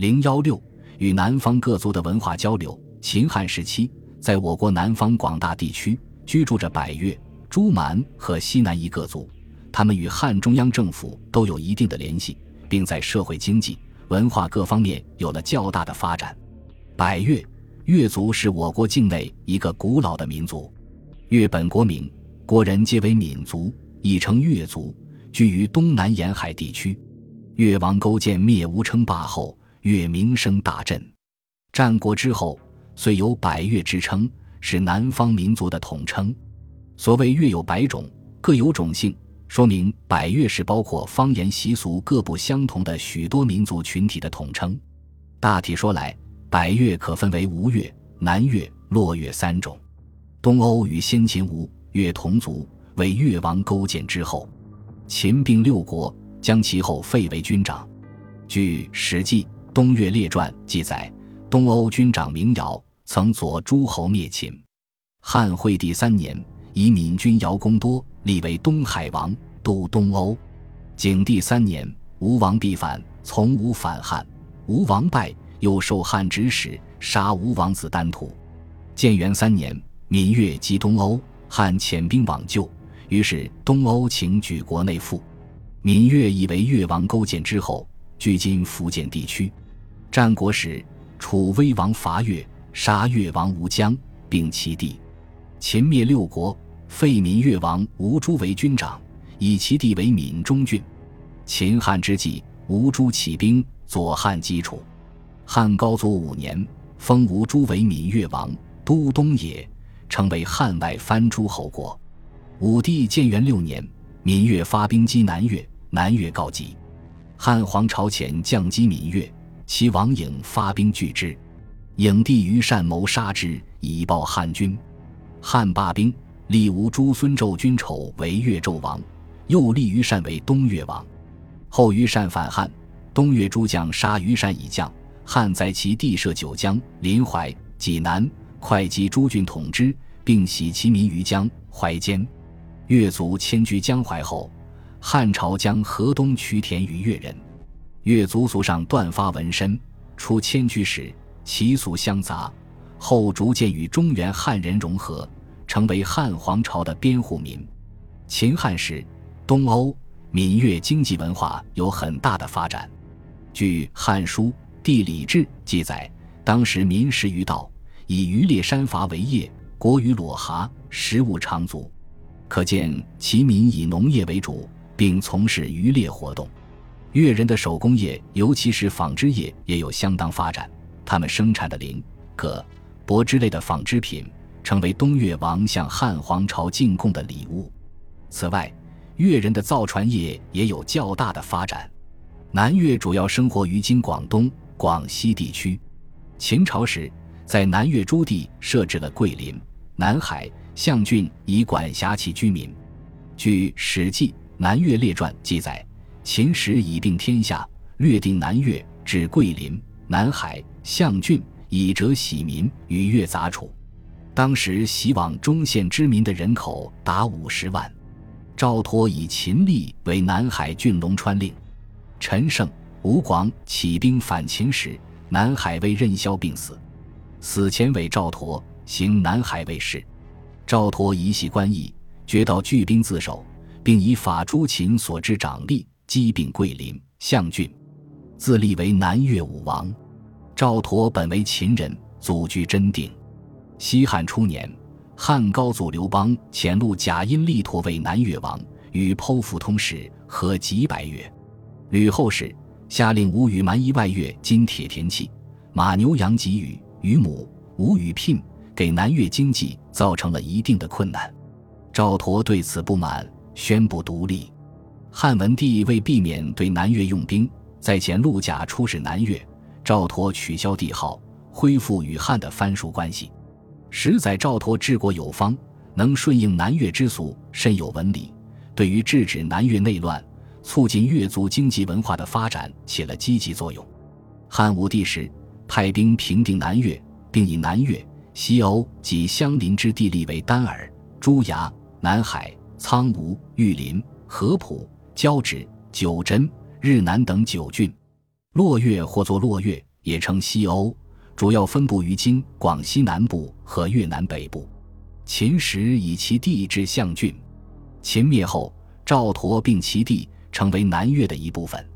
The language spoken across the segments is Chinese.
零幺六与南方各族的文化交流。秦汉时期，在我国南方广大地区居住着百越、朱蛮和西南夷各族，他们与汉中央政府都有一定的联系，并在社会、经济、文化各方面有了较大的发展。百越越族是我国境内一个古老的民族，越本国名，国人皆为闽族，亦称越族，居于东南沿海地区。越王勾践灭吴称霸后，越名声大振。战国之后。虽有百越之称，是南方民族的统称。所谓越有百种，各有种姓，说明百越是包括方言习俗各不相同的许多民族群体的统称。大体说来，百越可分为吴越、南越、洛越三种。东欧与先秦吴越同族，为越王勾践之后。秦并六国，将其后废为军长。据《史记·东越列传》记载，东欧军长明尧。曾左诸侯灭秦，汉惠帝三年，以闽军姚公多立为东海王，都东欧。景帝三年，吴王必反，从吴反汉，吴王败，又受汉指使，杀吴王子丹徒。建元三年，闽越击东欧，汉遣兵往救，于是东欧请举国内附。闽越以为越王勾践之后，距今福建地区。战国时，楚威王伐越。杀越王吴江，并其弟。秦灭六国，废闽越王吴诸为军长，以其弟为闽中郡。秦汉之际，吴诸起兵，左汉基础。汉高祖五年，封吴诸为闽越王，都东野，成为汉外藩诸侯国。武帝建元六年，闽越发兵击南越，南越告急。汉皇朝前降击闽越，其王颖发兵拒之。影帝于善谋杀之，以报汉军。汉罢兵，立吴诸孙纣君丑为越纣王，又立于善为东越王。后于善反汉，东越诸将杀于善以降，汉在其地设九江、临淮、济南、会稽诸郡统之，并徙其民于江淮间。越族迁居江淮后，汉朝将河东区田于越人。越族族上断发纹身，初迁居时。习俗相杂，后逐渐与中原汉人融合，成为汉皇朝的边户民。秦汉时，东欧、闽越经济文化有很大的发展。据《汉书·地理志》记载，当时民食于道，以渔猎山伐为业，国于裸蛤，食物长足，可见其民以农业为主，并从事渔猎活动。越人的手工业，尤其是纺织业，也有相当发展。他们生产的绫、革、帛之类的纺织品，成为东越王向汉皇朝进贡的礼物。此外，越人的造船业也有较大的发展。南越主要生活于今广东、广西地区。秦朝时，在南越诸地设置了桂林、南海、象郡，以管辖其居民。据《史记·南越列传》记载，秦时以定天下，略定南越，至桂林、南海。象郡以折喜民与越杂处，当时袭往中县之民的人口达五十万。赵佗以秦吏为南海郡龙川令。陈胜、吴广起兵反秦时，南海尉任嚣病死，死前委赵佗行南海尉事。赵佗以喜官役，决到聚兵自守，并以法诸秦所之长吏，击并桂林、象郡，自立为南越武王。赵佗本为秦人，祖居真定。西汉初年，汉高祖刘邦遣陆贾因力陀为南越王，与剖腹通使，合几百越。吕后时，下令吴与蛮夷外越金铁田契、马牛羊给予于母，吴与聘，给南越经济造成了一定的困难。赵佗对此不满，宣布独立。汉文帝为避免对南越用兵，在遣陆贾出使南越。赵佗取消帝号，恢复与汉的藩属关系。实载赵佗治国有方，能顺应南越之俗，甚有文理，对于制止南越内乱、促进越族经济文化的发展起了积极作用。汉武帝时，派兵平定南越，并以南越、西欧及相邻之地立为丹耳、朱崖、南海、苍梧、玉林、合浦、交趾、九真、日南等九郡。洛越或作洛越，也称西欧，主要分布于今广西南部和越南北部。秦时以其地置象郡，秦灭后，赵佗并其地，成为南越的一部分。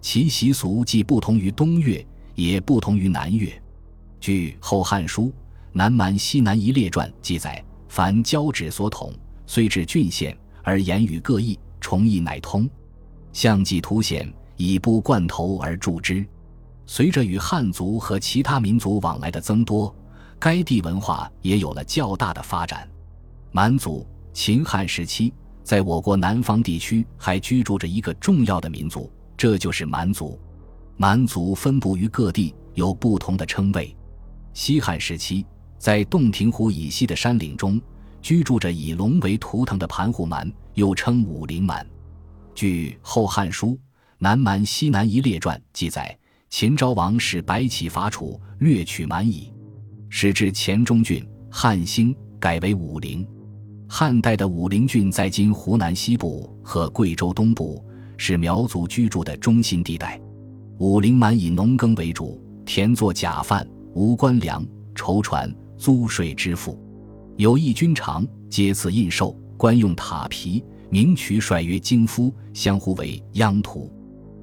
其习俗既不同于东越，也不同于南越。据《后汉书·南蛮西南夷列传》记载，凡交趾所统，虽至郡县，而言语各异，重义乃通。象迹凸显，以布贯头而著之。随着与汉族和其他民族往来的增多，该地文化也有了较大的发展。蛮族，秦汉时期在我国南方地区还居住着一个重要的民族。这就是蛮族，蛮族分布于各地，有不同的称谓。西汉时期，在洞庭湖以西的山岭中，居住着以龙为图腾的盘户蛮，又称武陵蛮。据《后汉书·南蛮西南夷列传》记载，秦昭王使白起伐楚，掠取蛮夷，使至黔中郡，汉兴，改为武陵。汉代的武陵郡在今湖南西部和贵州东部。是苗族居住的中心地带，武陵蛮以农耕为主，田作假饭，无官粮，筹船，租税支付，有义军长，皆赐印绶，官用塔皮，名取帅曰京夫，相呼为央图。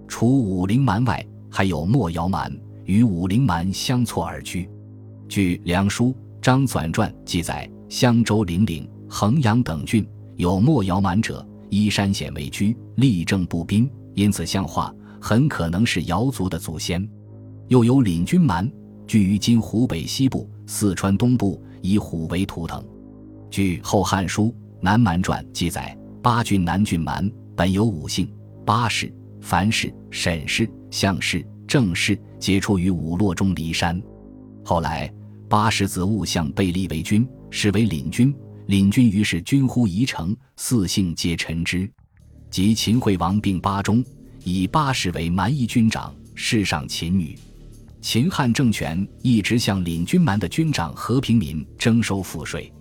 除武陵蛮外，还有莫瑶蛮，与武陵蛮相错而居。据《梁书·张纂传》记载，襄州、零陵、衡阳等郡有莫瑶蛮者。依山险为居，立正不宾，因此相化很可能是瑶族的祖先。又有领军蛮，居于今湖北西部、四川东部，以虎为图腾。据《后汉书·南蛮传》记载，八郡南郡蛮本有五姓：八氏、樊氏、沈氏、项氏、郑氏，皆出于五洛中骊山。后来，八氏子务相被立为君，是为领军。领军于是军呼宜城，四姓皆臣之。及秦惠王并巴中，以巴氏为蛮夷军长，世上秦女。秦汉政权一直向领军蛮的军长和平民征收赋税。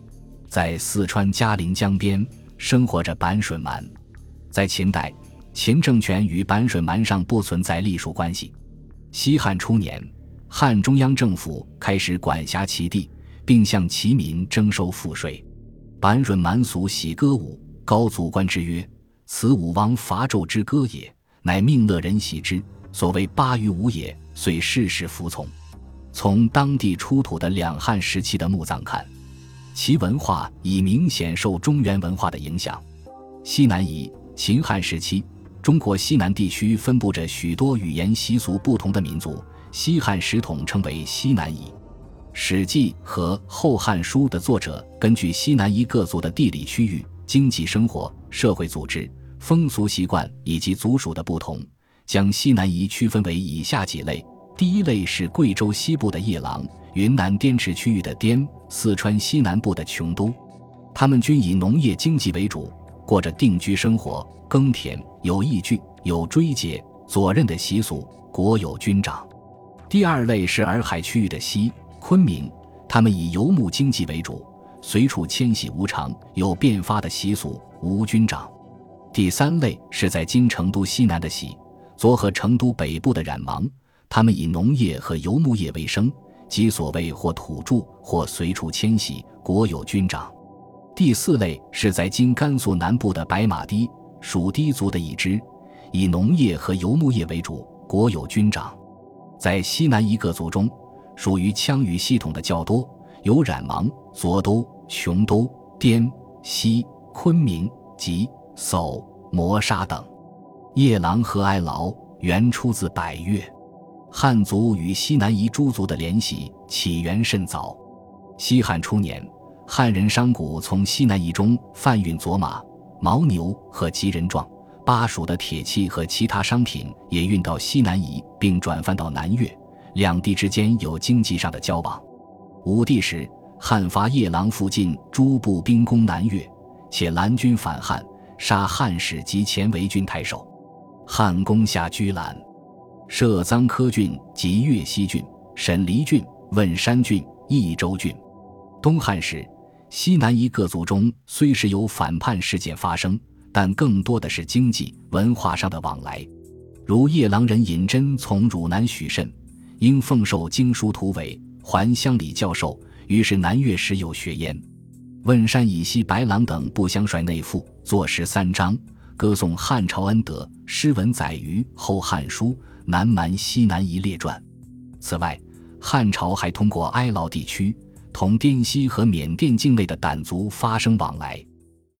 在四川嘉陵江边生活着板水蛮。在秦代，秦政权与板水蛮上不存在隶属关系。西汉初年，汉中央政府开始管辖其地，并向其民征收赋税。板水蛮俗喜歌舞，高祖观之曰：“此武王伐纣之歌也，乃命乐人喜之，所谓八于五也。”遂事事服从。从当地出土的两汉时期的墓葬看，其文化已明显受中原文化的影响。西南夷，秦汉时期，中国西南地区分布着许多语言习俗不同的民族，西汉时统称为西南夷。《史记》和《后汉书》的作者根据西南夷各族的地理区域、经济生活、社会组织、风俗习惯以及族属的不同，将西南夷区分为以下几类：第一类是贵州西部的夜郎、云南滇池区域的滇、四川西南部的琼都，他们均以农业经济为主，过着定居生活、耕田，有义具、有追节、左任的习俗，国有军长。第二类是洱海区域的西。昆明，他们以游牧经济为主，随处迁徙无常，有变发的习俗，无军长。第三类是在今成都西南的喜左和成都北部的染芒，他们以农业和游牧业为生，即所谓或土著或随处迁徙，国有军长。第四类是在今甘肃南部的白马堤属氐族的一支，以农业和游牧业为主，国有军长。在西南一个族中。属于羌语系统的较多，有染芒、左都、琼都、滇西、昆明、吉、叟、磨沙等。夜郎和哀牢原出自百越。汉族与西南夷诸族的联系起源甚早。西汉初年，汉人商贾从西南夷中贩运佐马、牦牛和吉人状、巴蜀的铁器和其他商品，也运到西南夷，并转贩到南越。两地之间有经济上的交往。武帝时，汉发夜郎附近诸部兵攻南越，且蓝军反汉，杀汉使及前为郡太守。汉攻下居兰，设臧科郡及越西郡、沈黎郡、汶山郡、益州郡。东汉时，西南夷各族中虽是有反叛事件发生，但更多的是经济文化上的往来。如夜郎人尹真从汝南许慎。因奉授经书图伟，还乡里教授，于是南越时有学焉。汶山以西白狼等不相率内附，作十三章，歌颂汉朝恩德，诗文载于《后汉书》南蛮西南夷列传。此外，汉朝还通过哀牢地区同滇西和缅甸境内的掸族发生往来。